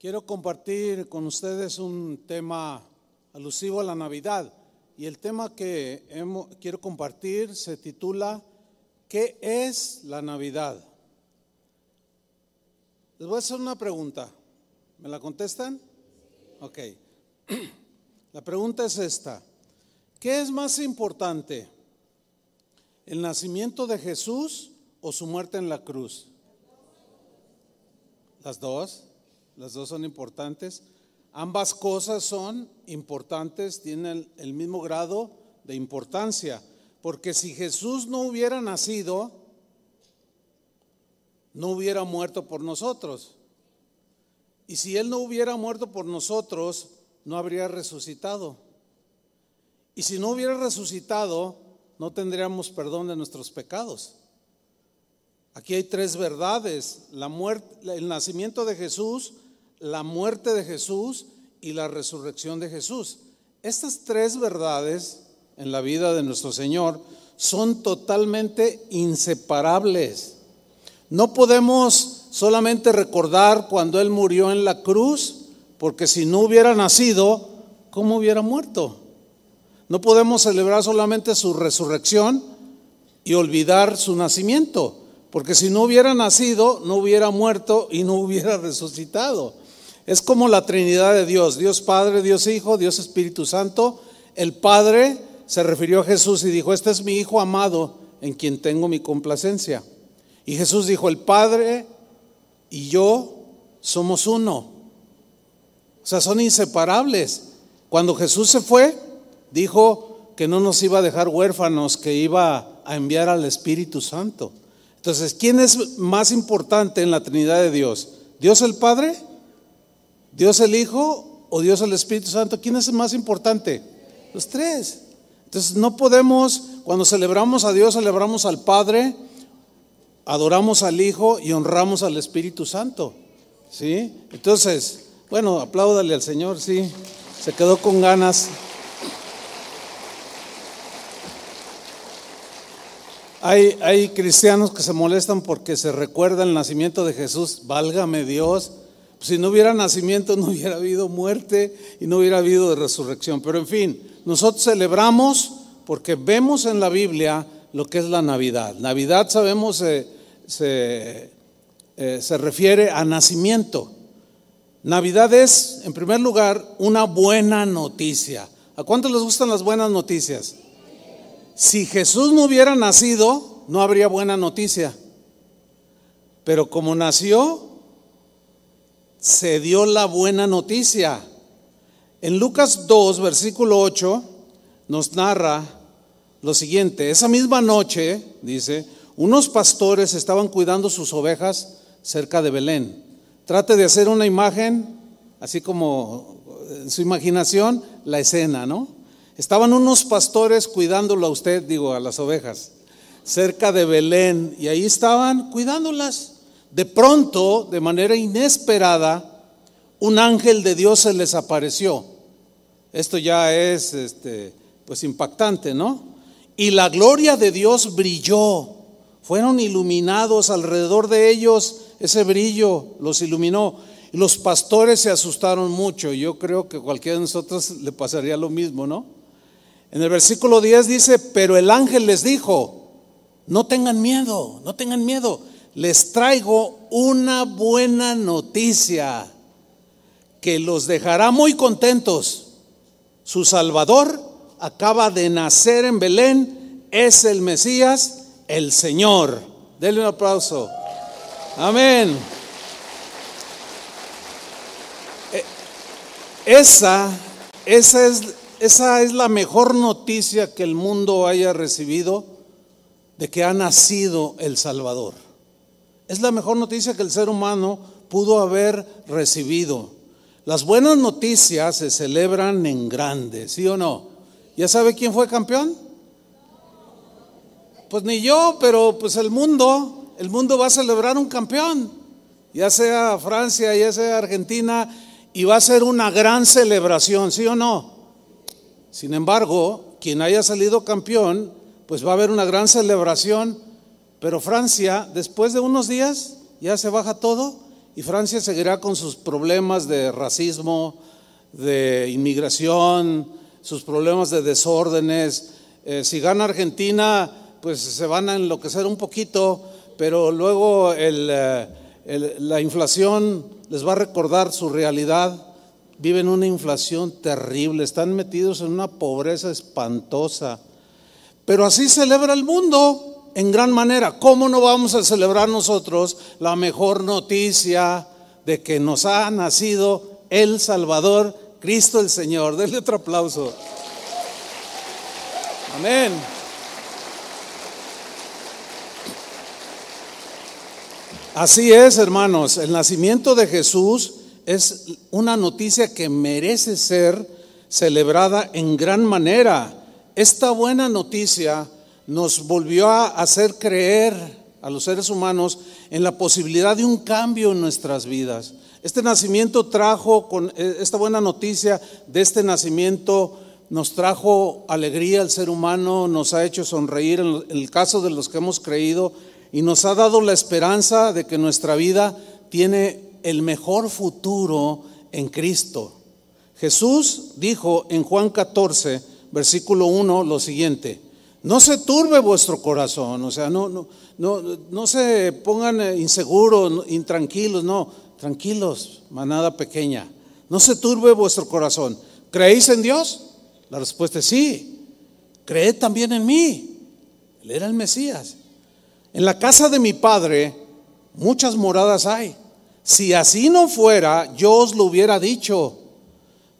Quiero compartir con ustedes un tema alusivo a la Navidad y el tema que quiero compartir se titula ¿Qué es la Navidad? Les voy a hacer una pregunta. ¿Me la contestan? Ok. La pregunta es esta. ¿Qué es más importante? ¿El nacimiento de Jesús o su muerte en la cruz? Las dos, las dos son importantes. Ambas cosas son importantes, tienen el mismo grado de importancia, porque si Jesús no hubiera nacido, no hubiera muerto por nosotros. Y si Él no hubiera muerto por nosotros, no habría resucitado. Y si no hubiera resucitado, no tendríamos perdón de nuestros pecados. Aquí hay tres verdades, la muerte, el nacimiento de Jesús, la muerte de Jesús y la resurrección de Jesús. Estas tres verdades en la vida de nuestro Señor son totalmente inseparables. No podemos solamente recordar cuando Él murió en la cruz, porque si no hubiera nacido, ¿cómo hubiera muerto? No podemos celebrar solamente su resurrección y olvidar su nacimiento. Porque si no hubiera nacido, no hubiera muerto y no hubiera resucitado. Es como la Trinidad de Dios, Dios Padre, Dios Hijo, Dios Espíritu Santo. El Padre se refirió a Jesús y dijo, este es mi Hijo amado en quien tengo mi complacencia. Y Jesús dijo, el Padre y yo somos uno. O sea, son inseparables. Cuando Jesús se fue, dijo que no nos iba a dejar huérfanos, que iba a enviar al Espíritu Santo. Entonces, ¿quién es más importante en la Trinidad de Dios? ¿Dios el Padre? ¿Dios el Hijo? ¿O Dios el Espíritu Santo? ¿Quién es más importante? Los tres. Entonces, no podemos, cuando celebramos a Dios, celebramos al Padre, adoramos al Hijo y honramos al Espíritu Santo. ¿Sí? Entonces, bueno, apláudale al Señor, sí. Se quedó con ganas. Hay, cristianos que se molestan porque se recuerda el nacimiento de Jesús. Válgame Dios. Si no hubiera nacimiento, no hubiera habido muerte y no hubiera habido resurrección. Pero en fin, nosotros celebramos porque vemos en la Biblia lo que es la Navidad. Navidad, sabemos, eh, se, eh, se refiere a nacimiento. Navidad es, en primer lugar, una buena noticia. ¿A cuántos les gustan las buenas noticias? Si Jesús no hubiera nacido, no habría buena noticia. Pero como nació, se dio la buena noticia. En Lucas 2, versículo 8, nos narra lo siguiente. Esa misma noche, dice, unos pastores estaban cuidando sus ovejas cerca de Belén. Trate de hacer una imagen, así como en su imaginación, la escena, ¿no? Estaban unos pastores cuidándolo a usted, digo, a las ovejas, cerca de Belén, y ahí estaban cuidándolas. De pronto, de manera inesperada, un ángel de Dios se les apareció. Esto ya es este, pues impactante, ¿no? Y la gloria de Dios brilló. Fueron iluminados alrededor de ellos, ese brillo los iluminó. Los pastores se asustaron mucho. Yo creo que cualquiera de nosotros le pasaría lo mismo, ¿no? En el versículo 10 dice, pero el ángel les dijo, no tengan miedo, no tengan miedo, les traigo una buena noticia que los dejará muy contentos. Su Salvador acaba de nacer en Belén, es el Mesías, el Señor. Denle un aplauso. Amén. Eh, esa, esa es esa es la mejor noticia que el mundo haya recibido de que ha nacido el Salvador. Es la mejor noticia que el ser humano pudo haber recibido. Las buenas noticias se celebran en grande, ¿sí o no? ¿Ya sabe quién fue campeón? Pues ni yo, pero pues el mundo, el mundo va a celebrar un campeón, ya sea Francia, ya sea Argentina, y va a ser una gran celebración, ¿sí o no? Sin embargo, quien haya salido campeón, pues va a haber una gran celebración, pero Francia, después de unos días, ya se baja todo y Francia seguirá con sus problemas de racismo, de inmigración, sus problemas de desórdenes. Eh, si gana Argentina, pues se van a enloquecer un poquito, pero luego eh, la inflación les va a recordar su realidad. Viven una inflación terrible, están metidos en una pobreza espantosa. Pero así celebra el mundo en gran manera. ¿Cómo no vamos a celebrar nosotros la mejor noticia de que nos ha nacido el Salvador, Cristo el Señor? Denle otro aplauso. Amén. Así es, hermanos, el nacimiento de Jesús es una noticia que merece ser celebrada en gran manera. Esta buena noticia nos volvió a hacer creer a los seres humanos en la posibilidad de un cambio en nuestras vidas. Este nacimiento trajo, con eh, esta buena noticia de este nacimiento, nos trajo alegría al ser humano, nos ha hecho sonreír en el caso de los que hemos creído y nos ha dado la esperanza de que nuestra vida tiene el mejor futuro en Cristo. Jesús dijo en Juan 14, versículo 1, lo siguiente, no se turbe vuestro corazón, o sea, no, no, no, no se pongan eh, inseguros, intranquilos, no, tranquilos, manada pequeña, no se turbe vuestro corazón. ¿Creéis en Dios? La respuesta es sí. Creed también en mí. Él era el Mesías. En la casa de mi padre muchas moradas hay. Si así no fuera, yo os lo hubiera dicho.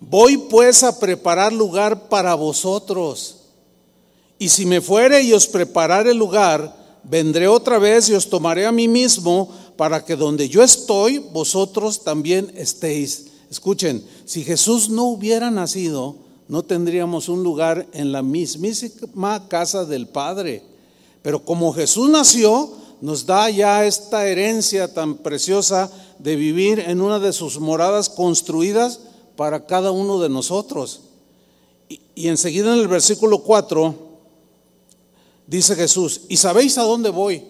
Voy pues a preparar lugar para vosotros. Y si me fuere y os preparare lugar, vendré otra vez y os tomaré a mí mismo para que donde yo estoy, vosotros también estéis. Escuchen, si Jesús no hubiera nacido, no tendríamos un lugar en la mismísima casa del Padre. Pero como Jesús nació, nos da ya esta herencia tan preciosa de vivir en una de sus moradas construidas para cada uno de nosotros. Y, enseguida en el versículo 4 dice Jesús, ¿y sabéis a dónde voy?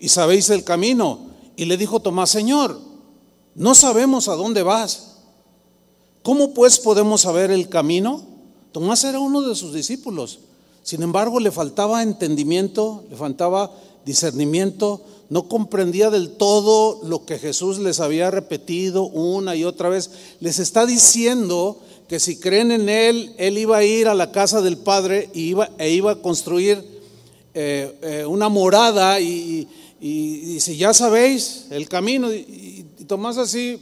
¿Y sabéis el camino? Y le dijo Tomás, Señor, no sabemos a dónde vas. ¿Cómo pues podemos saber el camino? Tomás era uno de sus discípulos. Sin embargo, le faltaba entendimiento, le faltaba discernimiento, no comprendía del todo lo que Jesús les había repetido una y otra vez. Les está diciendo que si creen en Él, Él iba a ir a la casa del Padre y iba, e iba a construir eh, eh, una morada y, si ya sabéis el camino. Y, Tomás así,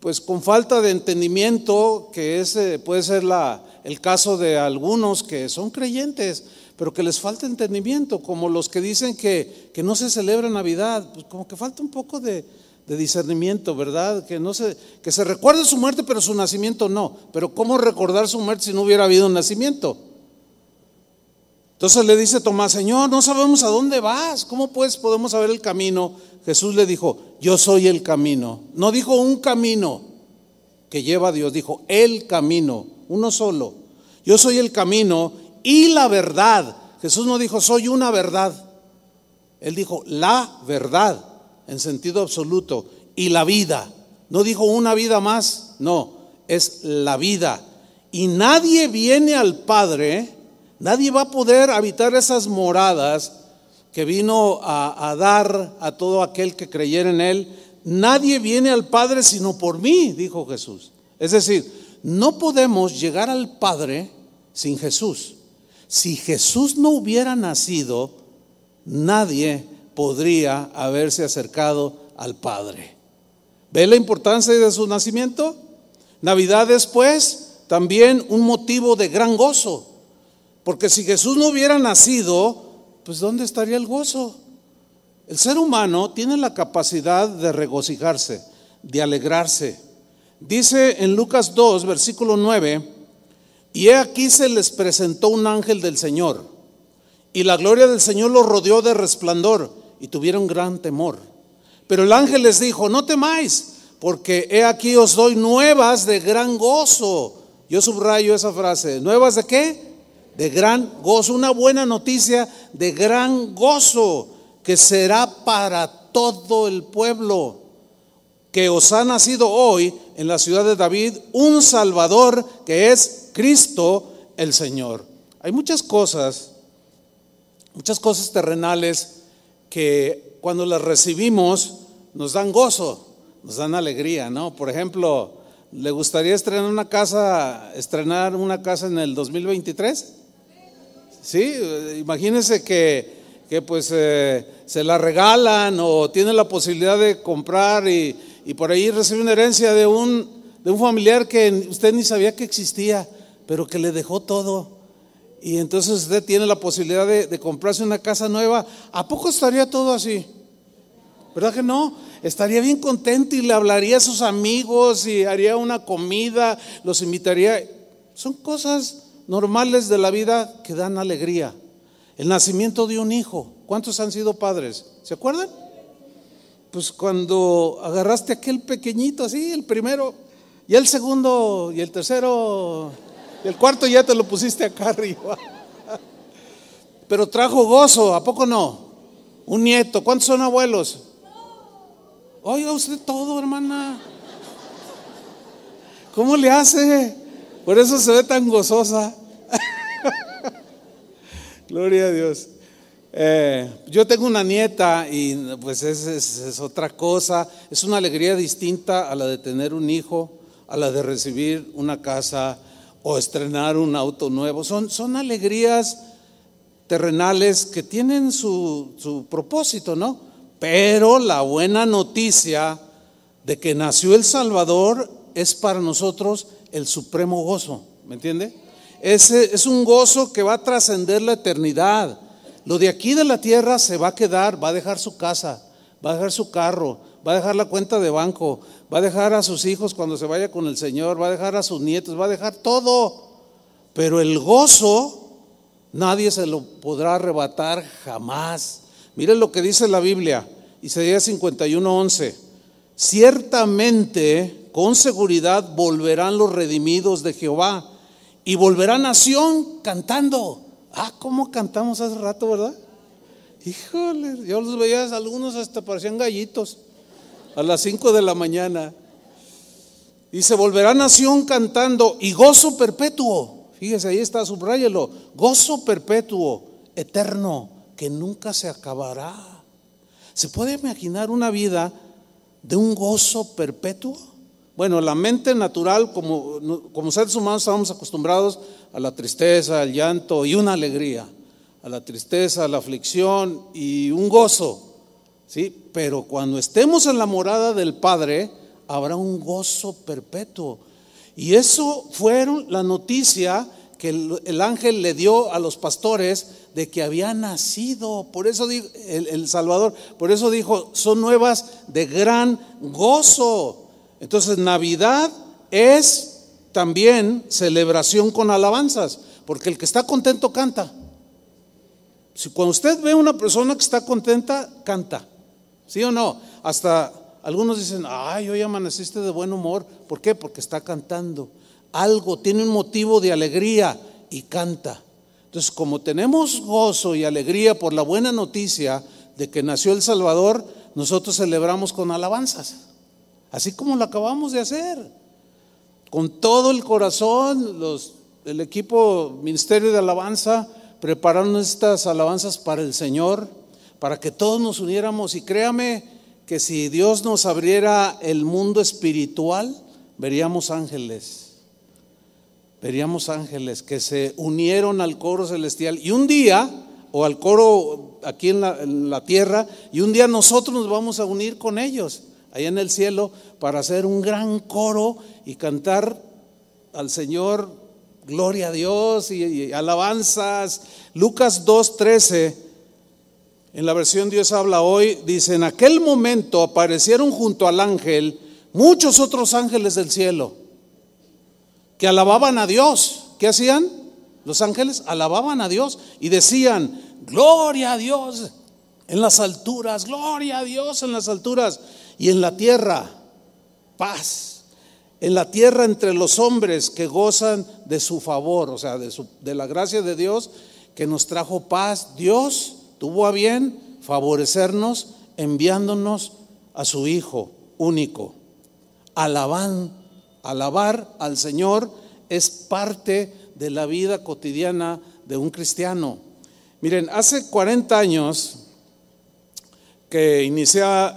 pues con falta de entendimiento, que ese puede ser la, el caso de algunos que son creyentes, pero que les falta entendimiento, como los que dicen que, que no se celebra Navidad, pues como que falta un poco de, discernimiento, ¿verdad? Que, no se, que se recuerde su muerte, pero su nacimiento no. Pero ¿cómo recordar su muerte si no hubiera habido un nacimiento? Entonces le dice Tomás, Señor, no sabemos a dónde vas, ¿cómo pues podemos saber el camino? Jesús le dijo, yo soy el camino. No dijo un camino que lleva a Dios, dijo el camino uno solo. Yo soy el camino y la verdad. Jesús no dijo, soy una verdad. Él dijo, la verdad, en sentido absoluto, y la vida. No dijo una vida más, no, es la vida. Y nadie viene al Padre, nadie va a poder habitar esas moradas que vino a, a dar a todo aquel que creyera en Él. Nadie viene al Padre sino por mí, dijo Jesús. Es decir, no podemos llegar al Padre sin Jesús. Si Jesús no hubiera nacido, nadie podría haberse acercado al Padre. ¿Ve la importancia de su nacimiento? Navidad después, también un motivo de gran gozo. Porque si Jesús no hubiera nacido, pues ¿dónde estaría el gozo? El ser humano tiene la capacidad de regocijarse, de alegrarse, Dice en Lucas 2, versículo 9, y he aquí se les presentó un ángel del Señor, y la gloria del Señor los rodeó de resplandor, y tuvieron gran temor. Pero el ángel les dijo, no temáis, porque he aquí os doy nuevas de gran gozo. Yo subrayo esa frase, ¿nuevas de qué? De gran gozo, una buena noticia de gran gozo que será para todo el pueblo. que os ha nacido hoy en la ciudad de David un Salvador que es Cristo el Señor. Hay muchas cosas, muchas cosas terrenales que cuando las recibimos nos dan gozo, nos dan alegría, ¿no? Por ejemplo, ¿le gustaría estrenar una casa, estrenar una casa en el 2023? Sí, imagínense que, que pues eh, se la regalan o tiene la posibilidad de comprar y, y por ahí recibe una herencia de un, de un familiar que usted ni sabía que existía, pero que le dejó todo. Y entonces usted tiene la posibilidad de, de comprarse una casa nueva. ¿A poco estaría todo así? ¿Verdad que no? Estaría bien contento y le hablaría a sus amigos y haría una comida, los invitaría. Son cosas normales de la vida que dan alegría. El nacimiento de un hijo. ¿Cuántos han sido padres? ¿Se acuerdan? pues cuando agarraste aquel pequeñito así, el primero, y el segundo, y el tercero, y el cuarto ya te lo pusiste acá arriba. Pero trajo gozo, ¿a poco no? Un nieto, ¿cuántos son abuelos? Oiga usted todo, hermana. ¿Cómo le hace? Por eso se ve tan gozosa. Gloria a Dios. Eh, yo tengo una nieta y pues es, es, otra cosa, es una alegría distinta a la de tener un hijo, a la de recibir una casa o estrenar un auto nuevo. Son, son alegrías terrenales que tienen su, su propósito, ¿no? Pero la buena noticia de que nació el Salvador es para nosotros el supremo gozo, ¿me entiende? Ese es un gozo que va a trascender la eternidad. Lo de aquí de la tierra se va a quedar, va a dejar su casa, va a dejar su carro, va a dejar la cuenta de banco, va a dejar a sus hijos cuando se vaya con el Señor, va a dejar a sus nietos, va a dejar todo. Pero el gozo nadie se lo podrá arrebatar jamás. Miren lo que dice la Biblia, Isaías 51:11. Ciertamente, con seguridad volverán los redimidos de Jehová y volverá nación cantando. Ah, ¿cómo cantamos hace rato, verdad? Híjole, yo los veía, algunos hasta parecían gallitos a las 5 de la mañana. Y se volverá nación cantando y gozo perpetuo. Fíjese, ahí está, subráyelo. Gozo perpetuo, eterno, que nunca se acabará. ¿Se puede imaginar una vida de un gozo perpetuo? Bueno, la mente natural, como, como seres humanos estamos acostumbrados a la tristeza, al llanto y una alegría, a la tristeza, a la aflicción y un gozo. ¿sí? Pero cuando estemos en la morada del Padre, habrá un gozo perpetuo. Y eso fueron la noticia que el, ángel le dio a los pastores de que había nacido. Por eso dijo el, el Salvador, por eso dijo, son nuevas de gran gozo. Entonces Navidad es también celebración con alabanzas, porque el que está contento canta. Si cuando usted ve a una persona que está contenta, canta. ¿Sí o no? Hasta algunos dicen, ay, hoy amaneciste de buen humor. ¿Por qué? Porque está cantando. Algo, tiene un motivo de alegría y canta. Entonces, como tenemos gozo y alegría por la buena noticia de que nació el Salvador, nosotros celebramos con alabanzas así como lo acabamos de hacer. Con todo el corazón, los, el equipo Ministerio de Alabanza prepararon estas alabanzas para el Señor, para que todos nos uniéramos. Y créame que si Dios nos abriera el mundo espiritual, veríamos ángeles. Veríamos ángeles que se unieron al coro celestial. Y un día, o al coro aquí en la, en la tierra, y un día nosotros nos vamos a unir con ellos allá en el cielo para hacer un gran coro y cantar al Señor, gloria a Dios y, alabanzas. Lucas 2.13, en la versión Dios habla hoy, dice, en aquel momento aparecieron junto al ángel muchos otros ángeles del cielo que alababan a Dios. ¿Qué hacían? Los ángeles alababan a Dios y decían, gloria a Dios en las alturas, gloria a Dios en las alturas y en la tierra paz. En la tierra entre los hombres que gozan de su favor, o sea, de, su, de la gracia de Dios que nos trajo paz. Dios tuvo a bien favorecernos enviándonos a su Hijo único. alaban, alabar al Señor es parte de la vida cotidiana de un cristiano. Miren, hace 40 años que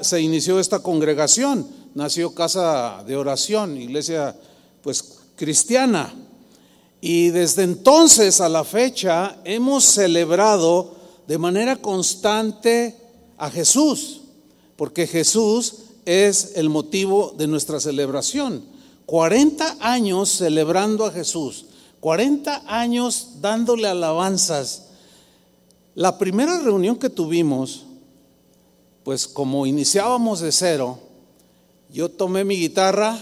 se inició esta congregación, nació casa de oración, iglesia pues cristiana. Y desde entonces a la fecha hemos celebrado de manera constante a Jesús, porque Jesús es el motivo de nuestra celebración. 40 años celebrando a Jesús, 40 años dándole alabanzas. La primera reunión que tuvimos, pues como iniciábamos de cero, yo tomé mi guitarra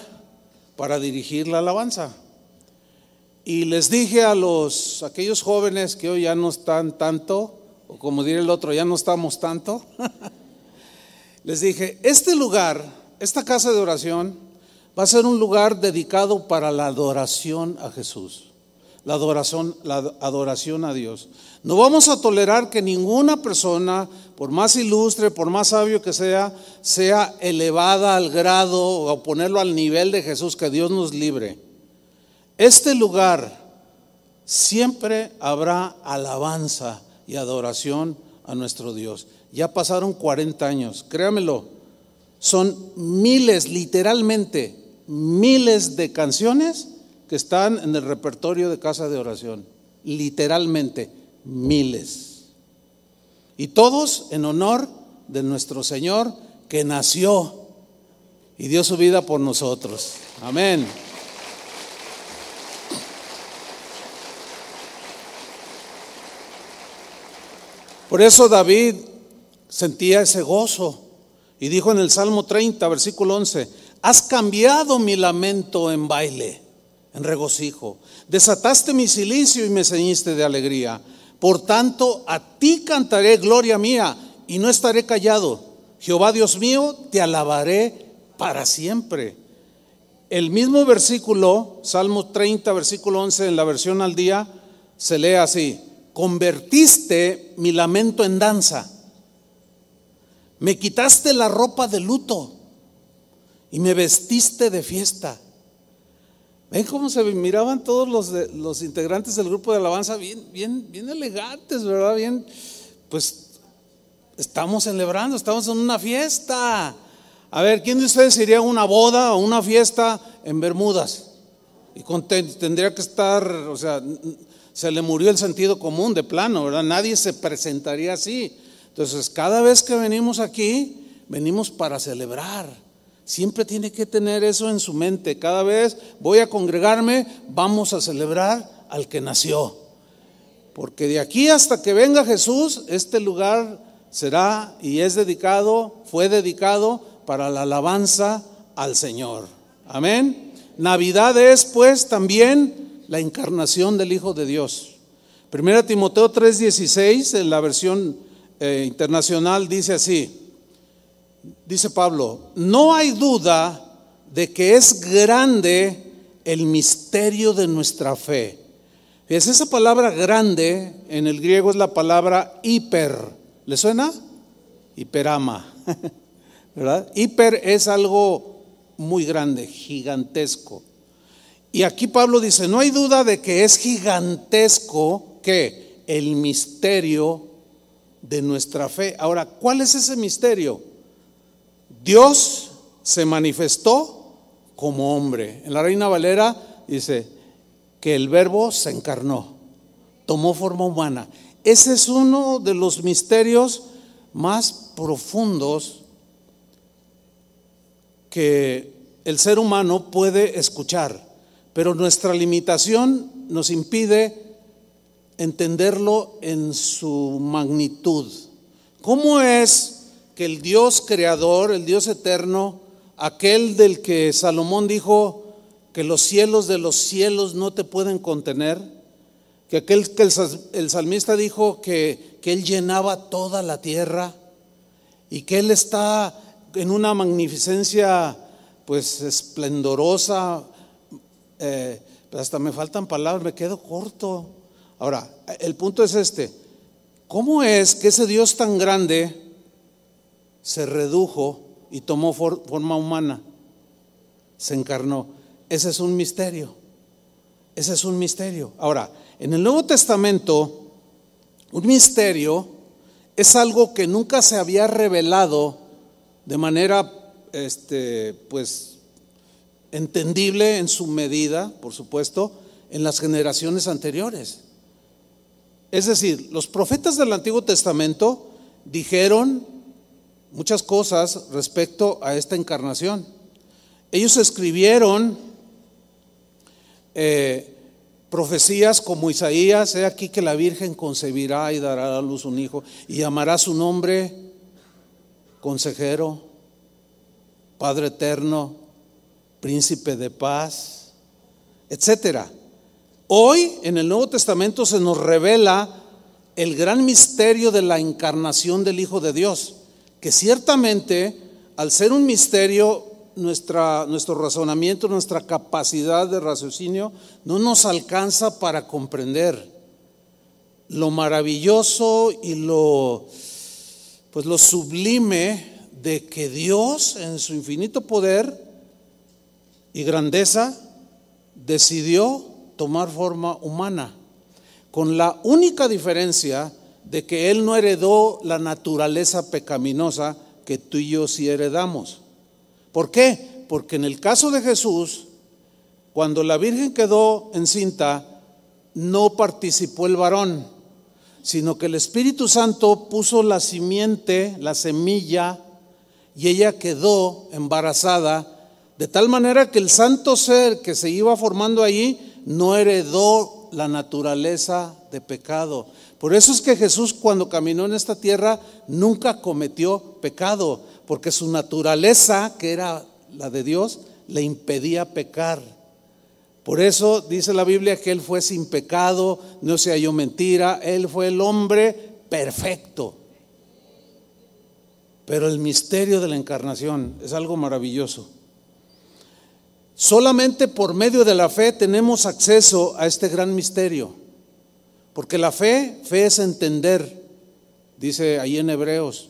para dirigir la alabanza. Y les dije a los aquellos jóvenes que hoy ya no están tanto, o como diría el otro, ya no estamos tanto. les dije, este lugar, esta casa de oración, va a ser un lugar dedicado para la adoración a Jesús, la adoración, la adoración a Dios. No vamos a tolerar que ninguna persona, por más ilustre, por más sabio que sea, sea elevada al grado o ponerlo al nivel de Jesús, que Dios nos libre. Este lugar siempre habrá alabanza y adoración a nuestro Dios. Ya pasaron 40 años, créamelo, son miles, literalmente, miles de canciones que están en el repertorio de casa de oración, literalmente, miles. Y todos en honor de nuestro Señor que nació y dio su vida por nosotros. Amén. Por eso David sentía ese gozo y dijo en el Salmo 30, versículo 11, has cambiado mi lamento en baile, en regocijo, desataste mi silicio y me ceñiste de alegría. Por tanto, a ti cantaré gloria mía y no estaré callado. Jehová Dios mío, te alabaré para siempre. El mismo versículo, Salmo 30, versículo 11, en la versión al día, se lee así convertiste mi lamento en danza. Me quitaste la ropa de luto y me vestiste de fiesta. ¿Ven cómo se miraban todos los, los integrantes del grupo de alabanza? Bien, bien, bien elegantes, ¿verdad? Bien, pues estamos celebrando, estamos en una fiesta. A ver, ¿quién de ustedes iría a una boda o una fiesta en Bermudas? Y tendría que estar, o sea, se le murió el sentido común de plano, ¿verdad? Nadie se presentaría así. Entonces, cada vez que venimos aquí, venimos para celebrar. Siempre tiene que tener eso en su mente. Cada vez voy a congregarme, vamos a celebrar al que nació. Porque de aquí hasta que venga Jesús, este lugar será y es dedicado, fue dedicado para la alabanza al Señor. Amén. Navidad es pues también la encarnación del Hijo de Dios. Primera Timoteo 3:16, en la versión eh, internacional, dice así, dice Pablo, no hay duda de que es grande el misterio de nuestra fe. Es esa palabra grande en el griego es la palabra hiper. ¿Le suena? Hiperama. ¿Verdad? Hiper es algo muy grande, gigantesco. Y aquí Pablo dice, no hay duda de que es gigantesco que el misterio de nuestra fe. Ahora, ¿cuál es ese misterio? Dios se manifestó como hombre. En la Reina Valera dice que el verbo se encarnó, tomó forma humana. Ese es uno de los misterios más profundos que el ser humano puede escuchar pero nuestra limitación nos impide entenderlo en su magnitud. ¿Cómo es que el Dios creador, el Dios eterno, aquel del que Salomón dijo que los cielos de los cielos no te pueden contener, que aquel que el, salmista dijo que, que él llenaba toda la tierra y que él está en una magnificencia pues esplendorosa, eh, hasta me faltan palabras, me quedo corto. Ahora, el punto es este, ¿cómo es que ese Dios tan grande se redujo y tomó forma humana? se encarnó. Ese es un misterio. Ese es un misterio. Ahora, en el Nuevo Testamento, un misterio es algo que nunca se había revelado de manera, este, pues, entendible en su medida, por supuesto, en las generaciones anteriores. Es decir, los profetas del Antiguo Testamento dijeron muchas cosas respecto a esta encarnación. Ellos escribieron eh, profecías como Isaías, he aquí que la Virgen concebirá y dará a luz un hijo y llamará su nombre consejero, Padre eterno, príncipe de paz, etcétera. Hoy en el Nuevo Testamento se nos revela el gran misterio de la encarnación del Hijo de Dios, que ciertamente al ser un misterio nuestro razonamiento, nuestra capacidad de raciocinio no nos alcanza para comprender. Lo maravilloso y lo, pues lo sublime de que Dios en su infinito poder y grandeza decidió tomar forma humana, con la única diferencia de que Él no heredó la naturaleza pecaminosa que tú y yo sí heredamos. ¿Por qué? Porque en el caso de Jesús, cuando la Virgen quedó encinta, no participó el varón, sino que el Espíritu Santo puso la simiente, la semilla, y ella quedó embarazada, de tal manera que el santo ser que se iba formando allí no heredó la naturaleza de pecado. Por eso es que Jesús cuando caminó en esta tierra nunca cometió pecado, porque su naturaleza, que era la de Dios, le impedía pecar. Por eso dice la Biblia que Él fue sin pecado, no se halló mentira, Él fue el hombre perfecto. Pero el misterio de la encarnación es algo maravilloso. Solamente por medio de la fe tenemos acceso a este gran misterio. Porque la fe, fe es entender, dice ahí en Hebreos.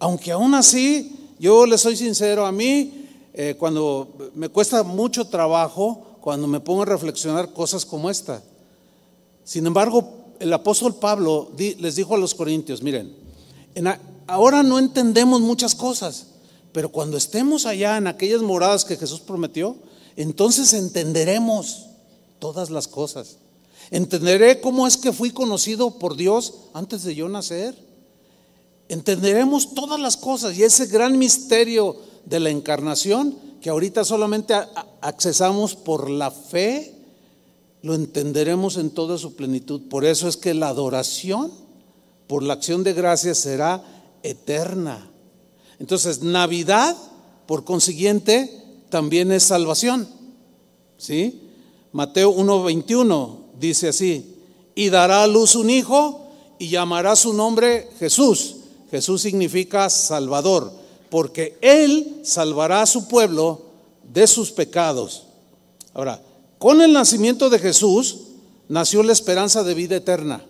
Aunque aún así, yo le soy sincero, a mí eh, cuando me cuesta mucho trabajo, cuando me pongo a reflexionar cosas como esta. Sin embargo, el apóstol Pablo les dijo a los corintios, miren, ahora no entendemos muchas cosas, pero cuando estemos allá en aquellas moradas que Jesús prometió, entonces entenderemos todas las cosas. Entenderé cómo es que fui conocido por Dios antes de yo nacer entenderemos todas las cosas y ese gran misterio de la encarnación que ahorita solamente accesamos por la fe, lo entenderemos en toda su plenitud. Por eso es que la adoración por la acción de gracias será eterna. Entonces, Navidad, por consiguiente, también es salvación. ¿Sí? Mateo 1:21 dice así, y dará a luz un hijo y llamará su nombre Jesús Jesús significa Salvador, porque Él salvará a su pueblo de sus pecados. Ahora, con el nacimiento de Jesús nació la esperanza de vida eterna.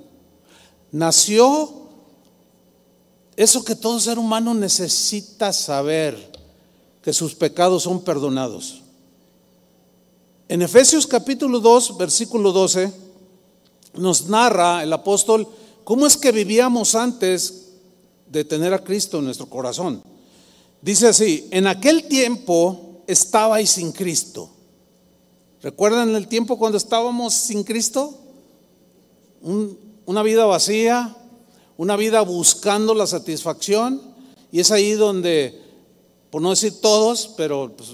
Nació eso que todo ser humano necesita saber, que sus pecados son perdonados. En Efesios capítulo 2, versículo 12, nos narra el apóstol cómo es que vivíamos antes de tener a Cristo en nuestro corazón. Dice así, en aquel tiempo estabais sin Cristo. ¿Recuerdan el tiempo cuando estábamos sin Cristo? una vida vacía, una vida buscando la satisfacción. Y es ahí donde, por no decir todos, pero pues,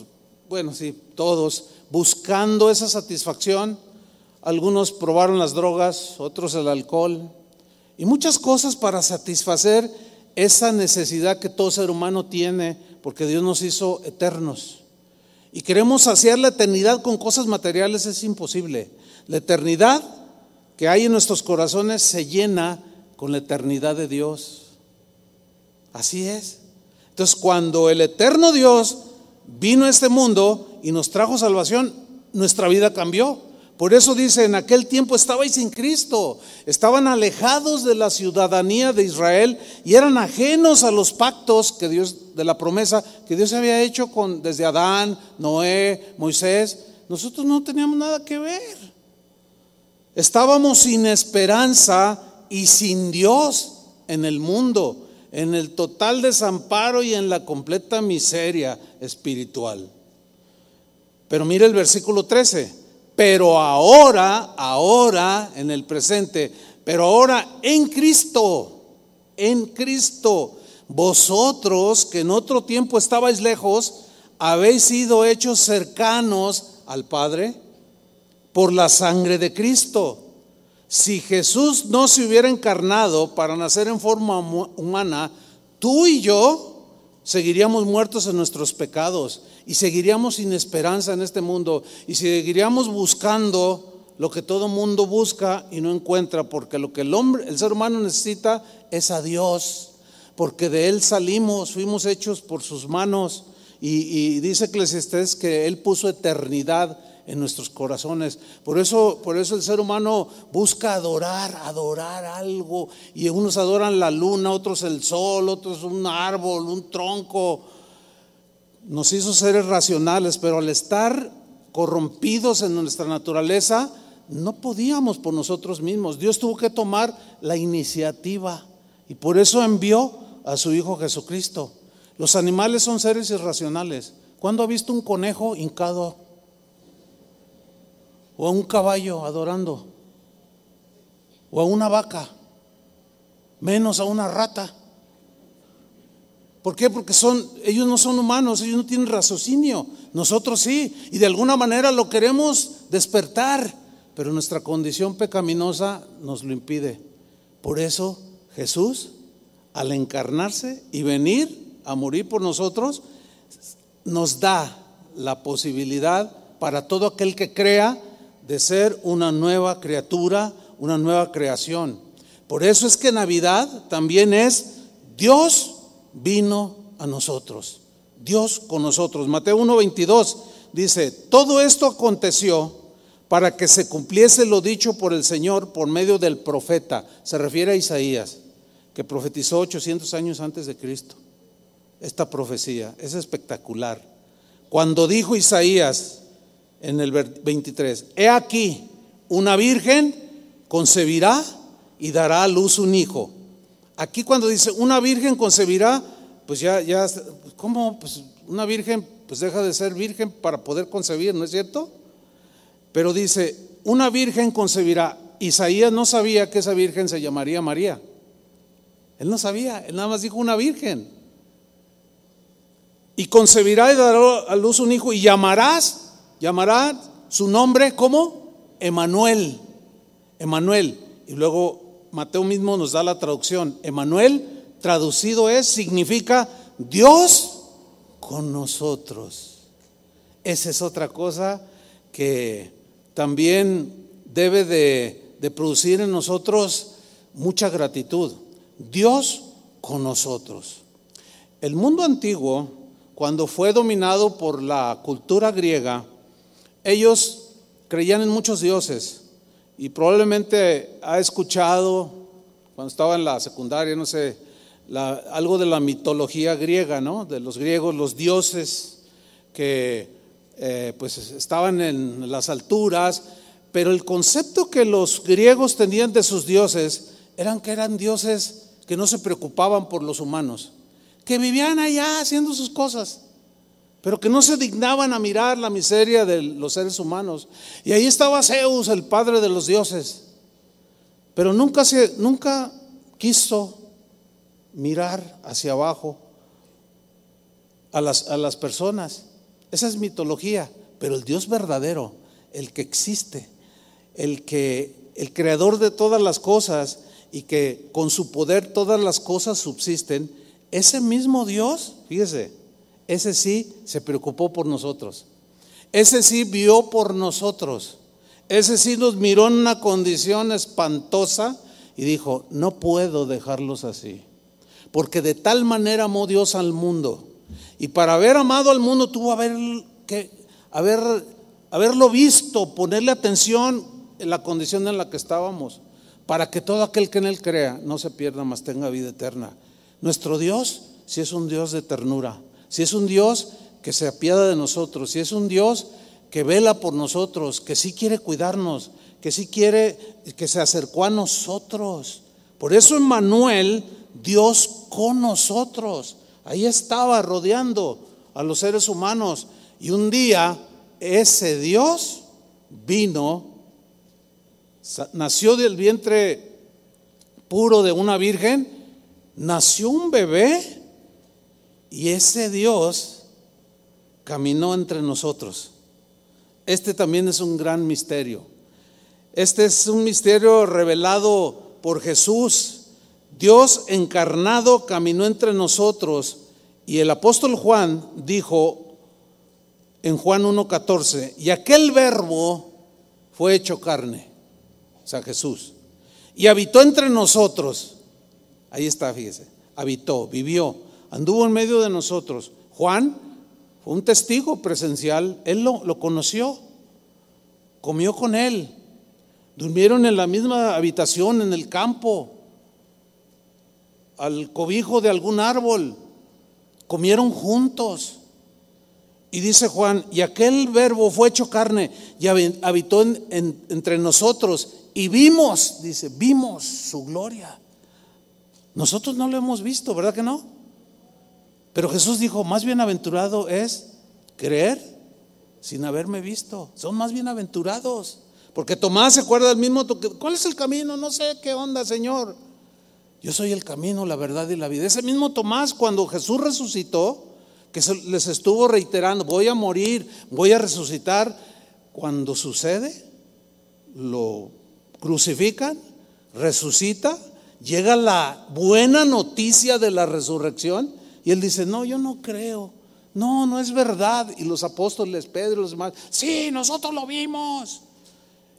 bueno, sí, todos, buscando esa satisfacción. Algunos probaron las drogas, otros el alcohol y muchas cosas para satisfacer esa necesidad que todo ser humano tiene, porque Dios nos hizo eternos. Y queremos saciar la eternidad con cosas materiales, es imposible. La eternidad que hay en nuestros corazones se llena con la eternidad de Dios. Así es. Entonces, cuando el eterno Dios vino a este mundo y nos trajo salvación, nuestra vida cambió, Por eso dice, en aquel tiempo estabais sin Cristo, estaban alejados de la ciudadanía de Israel y eran ajenos a los pactos que Dios, de la promesa que Dios había hecho con, desde Adán, Noé, Moisés. Nosotros no teníamos nada que ver. Estábamos sin esperanza y sin Dios en el mundo, en el total desamparo y en la completa miseria espiritual. Pero mire el versículo 13 pero ahora, ahora, en el presente, pero ahora en Cristo, en Cristo, vosotros que en otro tiempo estabais lejos, habéis sido hechos cercanos al Padre por la sangre de Cristo. Si Jesús no se hubiera encarnado para nacer en forma humana, tú y yo seguiríamos muertos en nuestros pecados y seguiríamos sin esperanza en este mundo y seguiríamos buscando lo que todo mundo busca y no encuentra, porque lo que el hombre, el ser humano necesita es a Dios, porque de él salimos, fuimos hechos por sus manos. Y, y dice Eclesiastés que él puso eternidad en nuestros corazones. Por eso, por eso el ser humano busca adorar, adorar algo. Y unos adoran la luna, otros el sol, otros un árbol, un tronco, nos hizo seres racionales, pero al estar corrompidos en nuestra naturaleza, no podíamos por nosotros mismos. Dios tuvo que tomar la iniciativa y por eso envió a su Hijo Jesucristo. Los animales son seres irracionales. ¿Cuándo ha visto un conejo hincado? ¿O a un caballo adorando? ¿O a una vaca? Menos a una rata. ¿Por qué? Porque son, ellos no son humanos, ellos no tienen raciocinio, nosotros sí, y de alguna manera lo queremos despertar, pero nuestra condición pecaminosa nos lo impide. Por eso Jesús, al encarnarse y venir a morir por nosotros, nos da la posibilidad para todo aquel que crea de ser una nueva criatura, una nueva creación. Por eso es que Navidad también es Dios vino a nosotros. Dios con nosotros. Mateo 1:22 dice, todo esto aconteció para que se cumpliese lo dicho por el Señor por medio del profeta. Se refiere a Isaías, que profetizó 800 años antes de Cristo. Esta profecía es espectacular. Cuando dijo Isaías en el 23, he aquí, una virgen concebirá y dará a luz un hijo Aquí cuando dice una virgen concebirá, pues ya, ya, ¿cómo? Pues una virgen pues deja de ser virgen para poder concebir, ¿no es cierto? Pero dice, una virgen concebirá. Isaías no sabía que esa virgen se llamaría María. Él no sabía, él nada más dijo una virgen. Y concebirá y dará a luz un hijo y llamarás, llamará su nombre como Emanuel. Emanuel. Y luego Mateo mismo nos da la traducción. Emanuel, traducido es, significa Dios con nosotros. Esa es otra cosa que también debe de, de producir en nosotros mucha gratitud. Dios con nosotros. El mundo antiguo, cuando fue dominado por la cultura griega, ellos creían en muchos dioses y probablemente ha escuchado cuando estaba en la secundaria, no sé, algo de la mitología griega, ¿no? De los griegos, los dioses que eh, pues estaban en las alturas, pero el concepto que los griegos tenían de sus dioses eran que eran dioses que no se preocupaban por los humanos, que vivían allá haciendo sus cosas pero que no se dignaban a mirar la miseria de los seres humanos. Y ahí estaba Zeus, el padre de los dioses, pero nunca, se, nunca quiso mirar hacia abajo a las, a las personas. Esa es mitología, pero el Dios verdadero, el que existe, el que el creador de todas las cosas y que con su poder todas las cosas subsisten, ese mismo Dios, fíjese, ese sí se preocupó por nosotros. Ese sí vio por nosotros. Ese sí nos miró en una condición espantosa y dijo, no puedo dejarlos así. Porque de tal manera amó Dios al mundo. Y para haber amado al mundo tuvo haber, que, haber haberlo visto, ponerle atención en la condición en la que estábamos, para que todo aquel que en Él crea no se pierda, mas tenga vida eterna. Nuestro Dios, si es un Dios de ternura, si es un Dios que se apiada de nosotros, si es un Dios que vela por nosotros, que sí quiere cuidarnos, que sí quiere, que se acercó a nosotros. Por eso Emmanuel, Dios con nosotros, ahí estaba rodeando a los seres humanos. Y un día ese Dios vino, nació del vientre puro de una virgen, nació un bebé y ese Dios caminó entre nosotros. Este también es un gran misterio. Este es un misterio revelado por Jesús. Dios encarnado caminó entre nosotros y el apóstol Juan dijo en Juan 1.14, y aquel verbo fue hecho carne, o sea, Jesús, y habitó entre nosotros. Ahí está, fíjese, habitó, vivió, anduvo en medio de nosotros. Juan fue un testigo presencial, él lo, lo conoció, comió con él, durmieron en la misma habitación, en el campo, al cobijo de algún árbol, comieron juntos. Y dice Juan, y aquel verbo fue hecho carne y habitó entre nosotros y vimos, dice, vimos su gloria. Nosotros no lo hemos visto, ¿verdad que no? Pero Jesús dijo, más bienaventurado es creer sin haberme visto. Son más bienaventurados. Porque Tomás se acuerda del mismo, ¿cuál es el camino? No sé qué onda, Señor. Yo soy el camino, la verdad y la vida. Ese mismo Tomás, cuando Jesús resucitó, que les estuvo reiterando, voy a morir, voy a resucitar, cuando sucede, lo crucifican, resucita, llega la buena noticia de la resurrección y él dice, no, yo no creo, no, no es verdad. Y los apóstoles, Pedro y los demás, sí, nosotros lo vimos.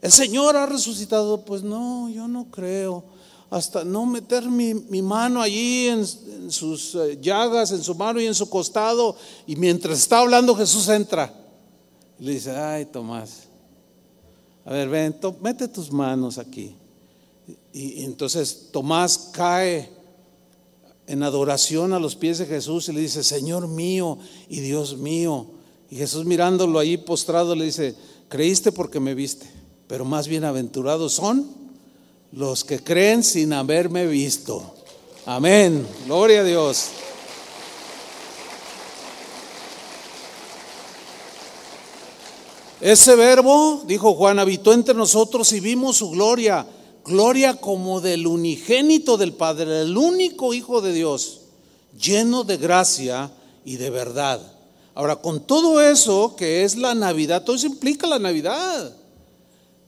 El Señor ha resucitado, pues no, yo no creo hasta no meter mi, mano allí en, sus eh, llagas, en su mano y en su costado. Y mientras está hablando Jesús entra. Y le dice, ay Tomás, a ver, ven, mete tus manos aquí. Y entonces Tomás cae en adoración a los pies de Jesús y le dice, Señor mío y Dios mío. Y Jesús mirándolo ahí postrado le dice, creíste porque me viste, pero más bienaventurados son los que creen sin haberme visto. Amén. Gloria a Dios. Ese verbo, dijo Juan, habitó entre nosotros y vimos su gloria, gloria como del unigénito del Padre, el único Hijo de Dios, lleno de gracia y de verdad. Ahora, con todo eso que es la Navidad, todo eso implica la Navidad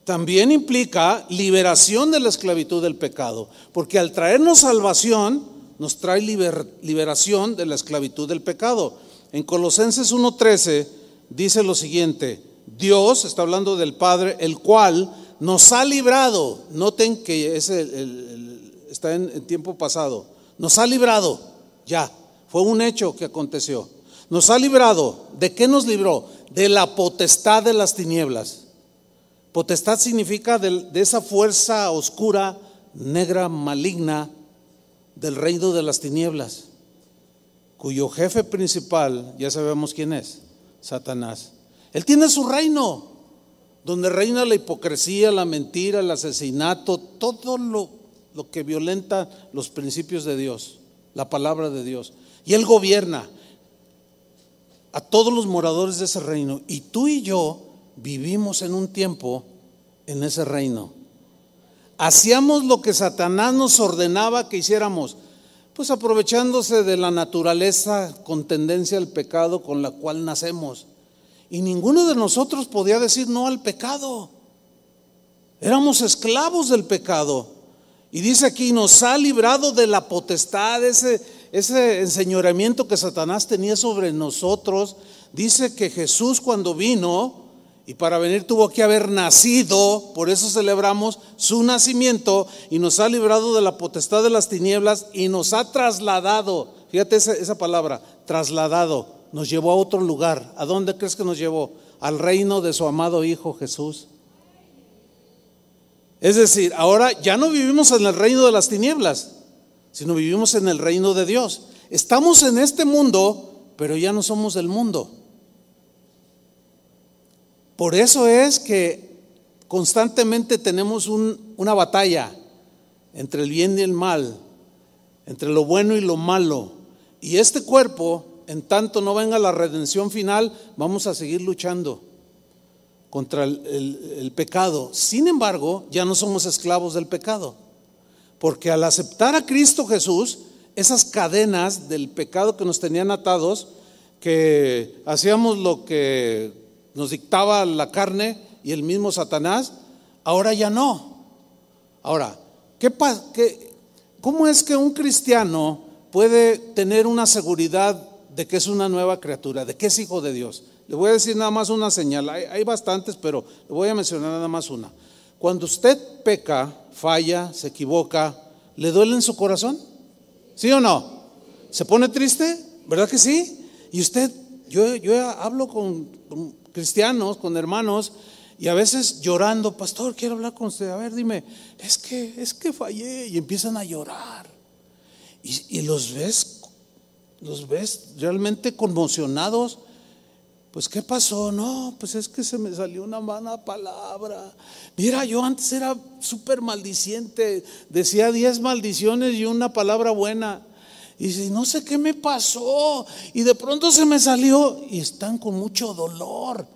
también implica liberación de la esclavitud del pecado, porque al traernos salvación nos trae liberación de la esclavitud del pecado. En Colosenses 1.13 dice lo siguiente, Dios, está hablando del Padre, el cual nos ha librado, noten que es está en, en tiempo pasado, nos ha librado, ya, fue un hecho que aconteció. Nos ha librado, ¿de qué nos libró? De la potestad de las tinieblas Potestad significa de, esa fuerza oscura, negra, maligna del reino de las tinieblas, cuyo jefe principal, ya sabemos quién es, Satanás. Él tiene su reino, donde reina la hipocresía, la mentira, el asesinato, todo lo, que violenta los principios de Dios, la palabra de Dios. Y Él gobierna a todos los moradores de ese reino. Y tú y yo vivimos en un tiempo en ese reino. Hacíamos lo que Satanás nos ordenaba que hiciéramos, pues aprovechándose de la naturaleza con tendencia al pecado con la cual nacemos. Y ninguno de nosotros podía decir no al pecado. Éramos esclavos del pecado. Y dice aquí, nos ha librado de la potestad, ese, ese enseñoramiento que Satanás tenía sobre nosotros. Dice que Jesús cuando vino, y para venir tuvo que haber nacido, por eso celebramos su nacimiento y nos ha librado de la potestad de las tinieblas y nos ha trasladado. Fíjate esa, palabra, trasladado. Nos llevó a otro lugar. ¿A dónde crees que nos llevó? al reino de su amado Hijo Jesús. Es decir, ahora ya no vivimos en el reino de las tinieblas, sino vivimos en el reino de Dios. Estamos en este mundo, pero ya no somos del mundo. Por eso es que constantemente tenemos una batalla entre el bien y el mal, entre lo bueno y lo malo. Y este cuerpo, en tanto no venga la redención final, vamos a seguir luchando contra el, pecado. Sin embargo, ya no somos esclavos del pecado. Porque al aceptar a Cristo Jesús, esas cadenas del pecado que nos tenían atados, que hacíamos lo que nos dictaba la carne y el mismo Satanás, ahora ya no. Ahora, ¿qué, qué, ¿cómo es que un cristiano puede tener una seguridad de que es una nueva criatura, de que es hijo de Dios? Le voy a decir nada más una señal, hay, hay bastantes, pero le voy a mencionar nada más una. Cuando usted peca, falla, se equivoca, ¿le duele en su corazón? ¿Sí o no? ¿Se pone triste? ¿Verdad que sí? Y usted, yo, yo hablo con, cristianos, con hermanos, y a veces llorando, pastor, quiero hablar con usted. A ver, dime, es que, es que fallé. Y empiezan a llorar. Y, y los ves, los ves realmente conmocionados pues, ¿qué pasó? No, pues es que se me salió una mala palabra. Mira, yo antes era súper maldiciente, decía diez maldiciones y una palabra buena. Y no sé qué me pasó. Y de pronto se me salió y están con mucho dolor.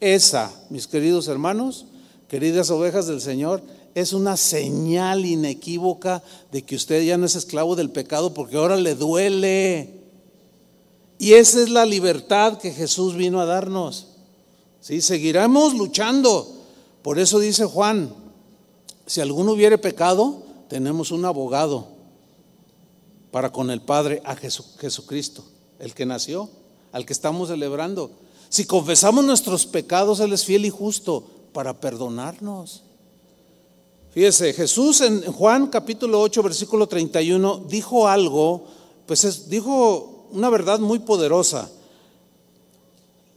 Esa, mis queridos hermanos, queridas ovejas del Señor, es una señal inequívoca de que usted ya no es esclavo del pecado porque ahora le duele. Y esa es la libertad que Jesús vino a darnos. ¿Sí? Seguiremos luchando. Por eso dice Juan, si alguno hubiere pecado, tenemos un abogado para con el Padre, a Jesucristo, el que nació, al que estamos celebrando. Si confesamos nuestros pecados, Él es fiel y justo para perdonarnos. Fíjese, Jesús en Juan capítulo 8, versículo 31, dijo algo, pues dijo una verdad muy poderosa.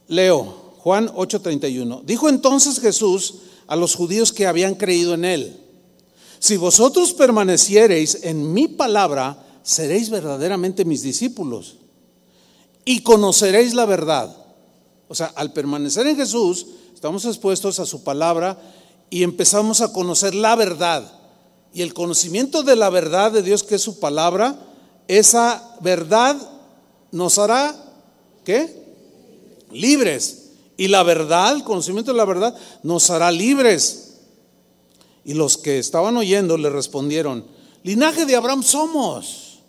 Leo, Juan 8:31. Dijo entonces Jesús a los judíos que habían creído en él, si vosotros permaneciereis en mi palabra, seréis verdaderamente mis discípulos y conoceréis la verdad. O sea, al permanecer en Jesús, estamos expuestos a su palabra y empezamos a conocer la verdad. Y el conocimiento de la verdad de Dios, que es su palabra, esa verdad nos hará, ¿qué? Libres. Y la verdad, el conocimiento de la verdad, nos hará libres. Y los que estaban oyendo le respondieron, linaje de Abraham somos.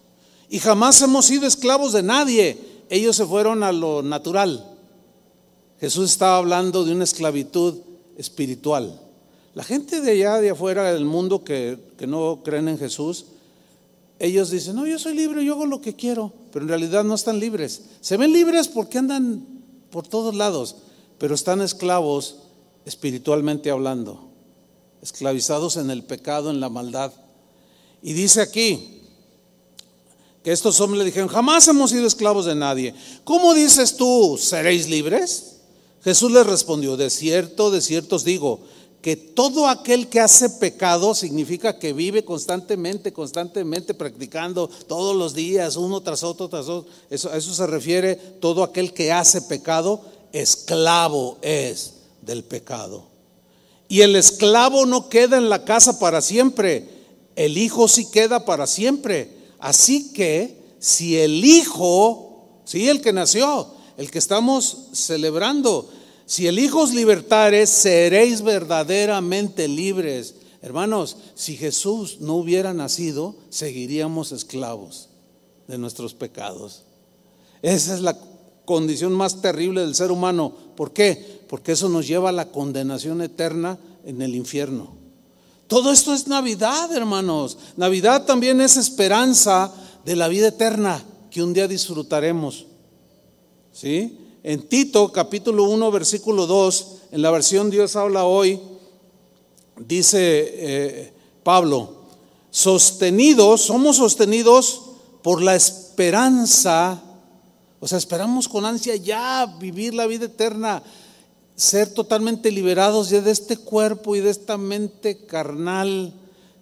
Y jamás hemos sido esclavos de nadie. Ellos se fueron a lo natural. Jesús estaba hablando de una esclavitud espiritual. La gente de allá, de afuera del mundo que, que no creen en Jesús, ellos dicen, no, yo soy libre, yo hago lo que quiero, pero en realidad no están libres. Se ven libres porque andan por todos lados, pero están esclavos espiritualmente hablando, esclavizados en el pecado, en la maldad. Y dice aquí que estos hombres le dijeron, jamás hemos sido esclavos de nadie. ¿Cómo dices tú, seréis libres? Jesús les respondió, de cierto, de cierto os digo, que todo aquel que hace pecado significa que vive constantemente, constantemente practicando todos los días, uno tras otro, tras otro. Eso, a eso se refiere todo aquel que hace pecado, esclavo es del pecado. Y el esclavo no queda en la casa para siempre, el hijo sí queda para siempre. Así que si el hijo, sí, el que nació, el que estamos celebrando, si el Hijo os libertare, seréis verdaderamente libres. Hermanos, si Jesús no hubiera nacido, seguiríamos esclavos de nuestros pecados. Esa es la condición más terrible del ser humano. ¿Por qué? Porque eso nos lleva a la condenación eterna en el infierno. Todo esto es Navidad, hermanos. Navidad también es esperanza de la vida eterna que un día disfrutaremos. ¿Sí? En Tito capítulo 1 versículo 2, en la versión Dios habla hoy, dice eh, Pablo, sostenidos, somos sostenidos por la esperanza, o sea, esperamos con ansia ya vivir la vida eterna, ser totalmente liberados ya de este cuerpo y de esta mente carnal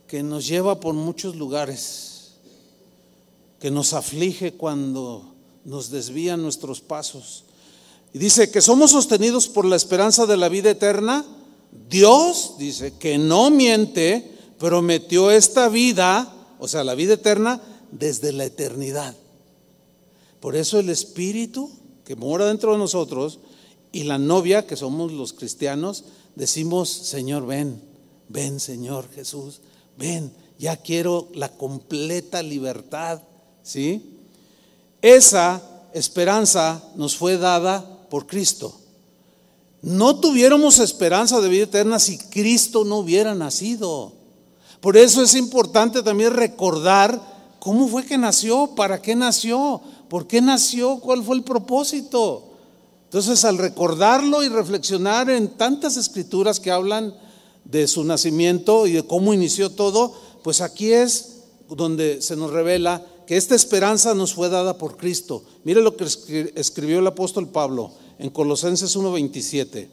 que nos lleva por muchos lugares, que nos aflige cuando nos desvían nuestros pasos. Y dice que somos sostenidos por la esperanza de la vida eterna. Dios, dice, que no miente, prometió esta vida, o sea, la vida eterna, desde la eternidad. Por eso el Espíritu que mora dentro de nosotros y la novia, que somos los cristianos, decimos, Señor, ven, ven, Señor Jesús, ven, ya quiero la completa libertad, ¿sí? Esa esperanza nos fue dada por Cristo. No tuviéramos esperanza de vida eterna si Cristo no hubiera nacido. Por eso es importante también recordar cómo fue que nació, para qué nació, por qué nació, cuál fue el propósito. Entonces, al recordarlo y reflexionar en tantas escrituras que hablan de su nacimiento y de cómo inició todo, pues aquí es donde se nos revela que esta esperanza nos fue dada por Cristo. Mire lo que escribió el apóstol Pablo en Colosenses 1:27.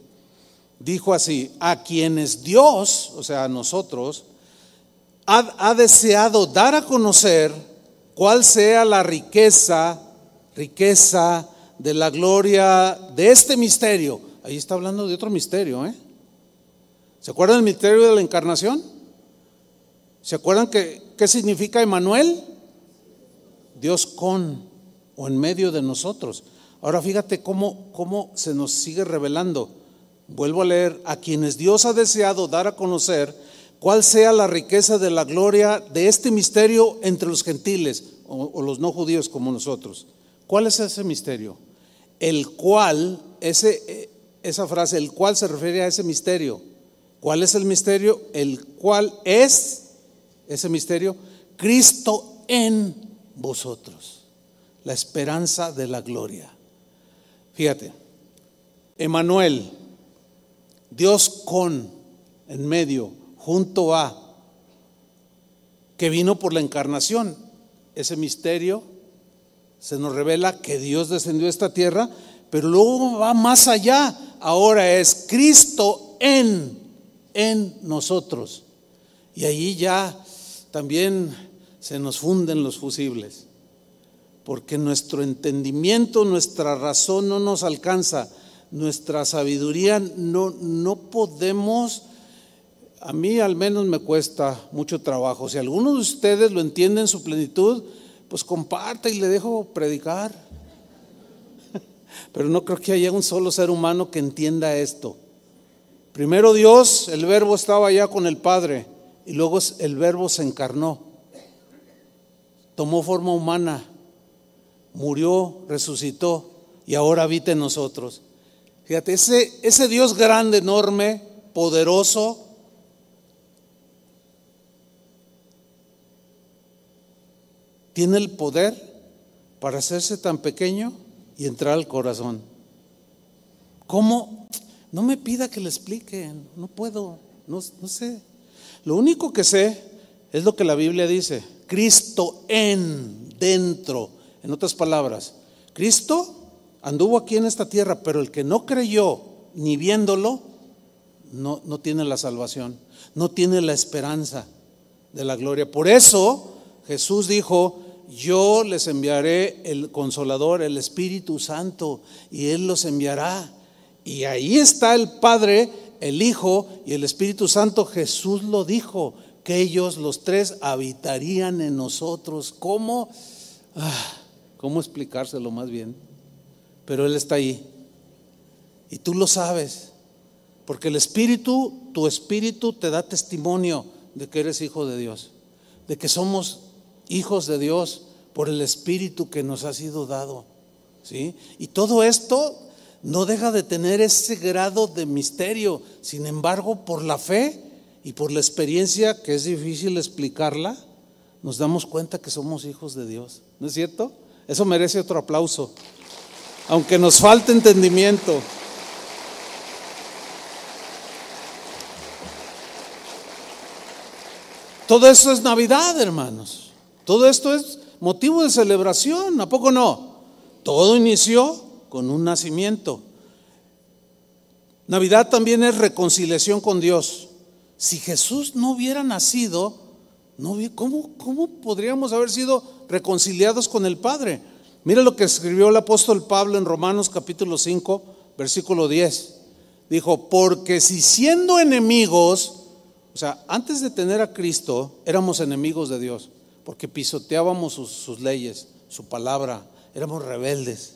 Dijo así, a quienes Dios, o sea, a nosotros, ha, deseado dar a conocer cuál sea la riqueza, riqueza de la gloria de este misterio. Ahí está hablando de otro misterio, ¿eh? ¿Se acuerdan del misterio de la encarnación? ¿Se acuerdan que, qué significa Emanuel? Dios con o en medio de nosotros. Ahora fíjate cómo, cómo se nos sigue revelando. Vuelvo a leer, a quienes Dios ha deseado dar a conocer cuál sea la riqueza de la gloria de este misterio entre los gentiles o, los no judíos como nosotros. ¿Cuál es ese misterio? El cual, ese, eh, esa frase, el cual se refiere a ese misterio ¿Cuál es el misterio? El cual es ese misterio, Cristo en vosotros, la esperanza de la gloria. Fíjate, Emanuel, Dios con, en medio, junto a, que vino por la encarnación. Ese misterio se nos revela que Dios descendió a esta tierra, pero luego va más allá. Ahora es Cristo en en nosotros. Y ahí ya también se nos funden los fusibles, porque nuestro entendimiento, nuestra razón no nos alcanza, nuestra sabiduría no, no podemos, a mí al menos me cuesta mucho trabajo. Si alguno de ustedes lo entiende en su plenitud, pues comparte y le dejo predicar. Pero no creo que haya un solo ser humano que entienda esto. Primero Dios, el verbo estaba ya con el Padre y luego el verbo se encarnó, tomó forma humana, murió, resucitó y ahora habita en nosotros. Fíjate, ese, ese Dios grande, enorme, poderoso, tiene el poder para hacerse tan pequeño y entrar al corazón. ¿Cómo? No me pida que le explique, no puedo, no, sé. Lo único que sé es lo que la Biblia dice, Cristo en, dentro. En otras palabras, Cristo anduvo aquí en esta tierra, pero el que no creyó ni viéndolo, no, no tiene la salvación, no tiene la esperanza de la gloria. Por eso Jesús dijo, yo les enviaré el consolador, el Espíritu Santo, y Él los enviará. Y ahí está el Padre, el Hijo y el Espíritu Santo. Jesús lo dijo, que ellos los tres habitarían en nosotros. ¿Cómo? Ah, ¿Cómo explicárselo más bien? Pero Él está ahí. Y tú lo sabes. Porque el Espíritu, tu Espíritu te da testimonio de que eres hijo de Dios. De que somos hijos de Dios por el Espíritu que nos ha sido dado. ¿Sí? Y todo esto no deja de tener ese grado de misterio. Sin embargo, por la fe y por la experiencia, que es difícil explicarla, nos damos cuenta que somos hijos de Dios. ¿No es cierto? Eso merece otro aplauso. Aunque nos falte entendimiento. Todo esto es Navidad, hermanos. Todo esto es motivo de celebración, ¿a poco no? Todo inició con un nacimiento. Navidad también es reconciliación con Dios. Si Jesús no hubiera nacido, no, ¿cómo, ¿cómo podríamos haber sido reconciliados con el Padre? Mira lo que escribió el apóstol Pablo en Romanos capítulo 5, versículo 10. Dijo, porque si siendo enemigos, o sea, antes de tener a Cristo, éramos enemigos de Dios, porque pisoteábamos sus, sus leyes, su palabra, éramos rebeldes.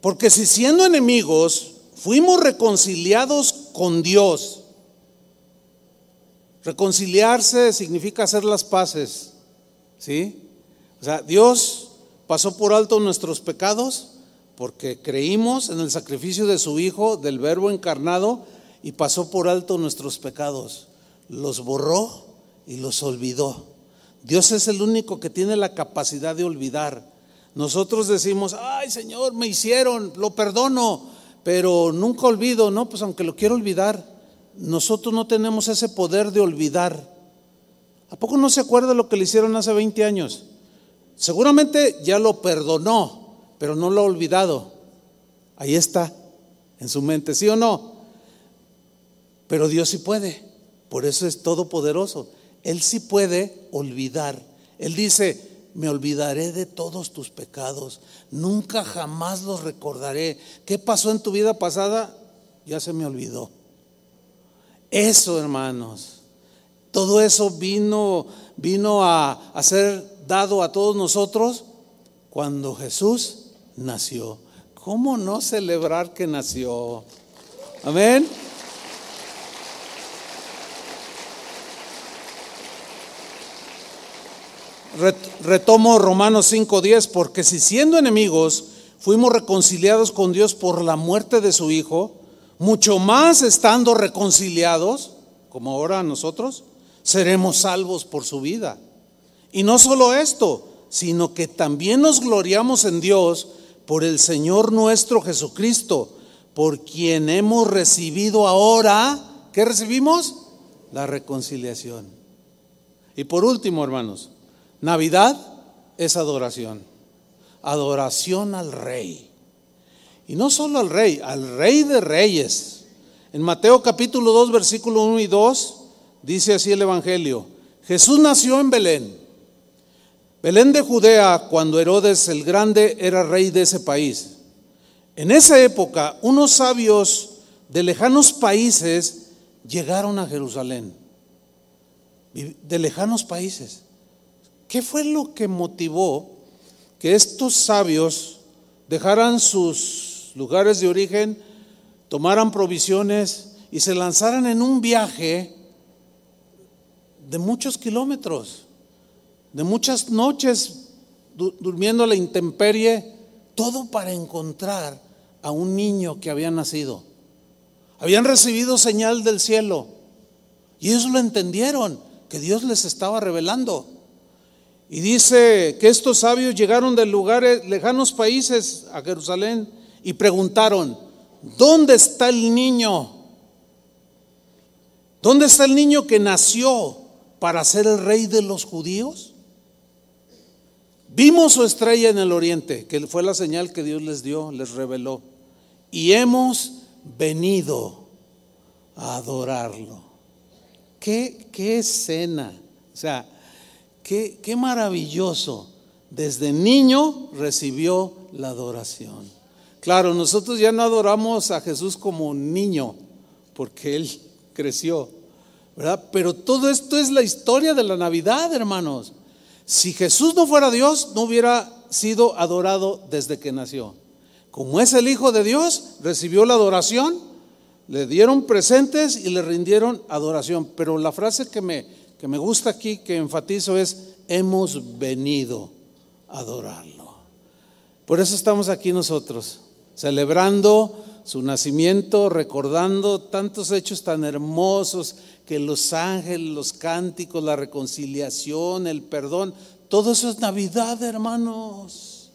Porque si siendo enemigos fuimos reconciliados con Dios, reconciliarse significa hacer las paces, ¿sí? O sea, Dios pasó por alto nuestros pecados porque creímos en el sacrificio de su Hijo, del Verbo encarnado, y pasó por alto nuestros pecados. Los borró y los olvidó. Dios es el único que tiene la capacidad de olvidar. Nosotros decimos, ay Señor, me hicieron, lo perdono, pero nunca olvido, no, pues aunque lo quiero olvidar, nosotros no tenemos ese poder de olvidar. ¿A poco no se acuerda lo que le hicieron hace 20 años? Seguramente ya lo perdonó, pero no lo ha olvidado. Ahí está, en su mente, ¿sí o no? Pero Dios sí puede, por eso es todopoderoso. Él sí puede olvidar. Él dice, me olvidaré de todos tus pecados, nunca jamás los recordaré. ¿Qué pasó en tu vida pasada? Ya se me olvidó. Eso, hermanos, todo eso vino, vino a, a ser dado a todos nosotros cuando Jesús nació. ¿Cómo no celebrar que nació? Amén. Retomo Romanos 5:10, porque si siendo enemigos fuimos reconciliados con Dios por la muerte de su Hijo, mucho más estando reconciliados, como ahora nosotros, seremos salvos por su vida. Y no solo esto, sino que también nos gloriamos en Dios por el Señor nuestro Jesucristo, por quien hemos recibido ahora, ¿qué recibimos? La reconciliación. Y por último, hermanos, Navidad es adoración. Adoración al rey. Y no solo al rey, al rey de reyes. En Mateo capítulo 2, versículo 1 y 2, dice así el Evangelio. Jesús nació en Belén. Belén de Judea, cuando Herodes el Grande era rey de ese país. En esa época, unos sabios de lejanos países llegaron a Jerusalén. De lejanos países. ¿Qué fue lo que motivó que estos sabios dejaran sus lugares de origen, tomaran provisiones y se lanzaran en un viaje de muchos kilómetros, de muchas noches durmiendo la intemperie, todo para encontrar a un niño que había nacido? Habían recibido señal del cielo y ellos lo entendieron, que Dios les estaba revelando. Y dice que estos sabios llegaron de lugares, lejanos países a Jerusalén y preguntaron, ¿dónde está el niño? ¿Dónde está el niño que nació para ser el rey de los judíos? Vimos su estrella en el oriente, que fue la señal que Dios les dio, les reveló. Y hemos venido a adorarlo. ¿Qué, qué escena? O sea, Qué, maravilloso. Desde niño recibió la adoración. Claro, nosotros ya no adoramos a Jesús como niño, porque Él creció, ¿verdad? Pero todo esto es la historia de la Navidad, hermanos. Si Jesús no fuera Dios, no hubiera sido adorado desde que nació. Como es el Hijo de Dios, recibió la adoración, le dieron presentes y le rindieron adoración. Pero la frase que me, que me gusta aquí, que enfatizo, es, hemos venido a adorarlo. Por eso estamos aquí nosotros, celebrando su nacimiento, recordando tantos hechos tan hermosos que los ángeles, los cánticos, la reconciliación, el perdón, todo eso es Navidad, hermanos.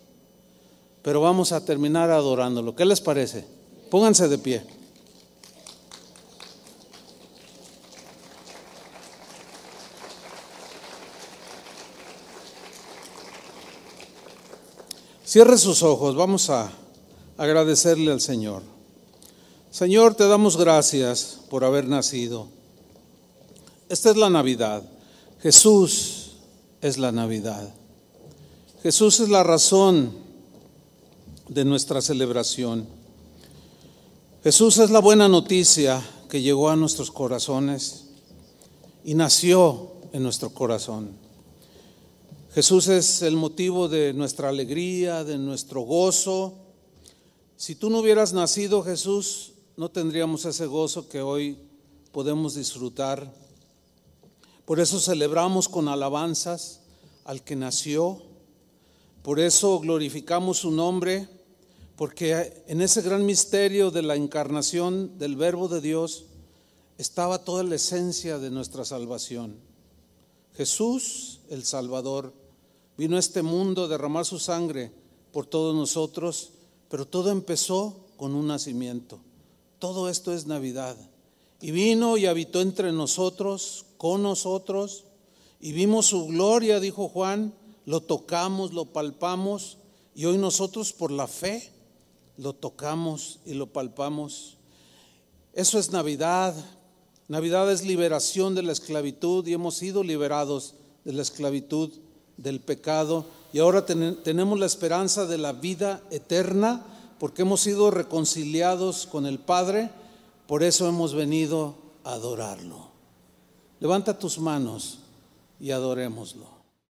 Pero vamos a terminar adorándolo. ¿Qué les parece? Pónganse de pie. Cierre sus ojos, vamos a agradecerle al Señor. Señor, te damos gracias por haber nacido. Esta es la Navidad. Jesús es la Navidad. Jesús es la razón de nuestra celebración. Jesús es la buena noticia que llegó a nuestros corazones y nació en nuestro corazón. Jesús es el motivo de nuestra alegría, de nuestro gozo. Si tú no hubieras nacido, Jesús, no tendríamos ese gozo que hoy podemos disfrutar. Por eso celebramos con alabanzas al que nació. Por eso glorificamos su nombre, porque en ese gran misterio de la encarnación del Verbo de Dios estaba toda la esencia de nuestra salvación. Jesús, el Salvador, vino a este mundo a derramar su sangre por todos nosotros, pero todo empezó con un nacimiento. Todo esto es Navidad. Y vino y habitó entre nosotros, con nosotros, y vimos su gloria, dijo Juan, lo tocamos, lo palpamos, y hoy nosotros por la fe lo tocamos y lo palpamos. Eso es Navidad. Navidad es liberación de la esclavitud y hemos sido liberados de la esclavitud del pecado y ahora tenemos la esperanza de la vida eterna porque hemos sido reconciliados con el Padre, por eso hemos venido a adorarlo. Levanta tus manos y adorémoslo.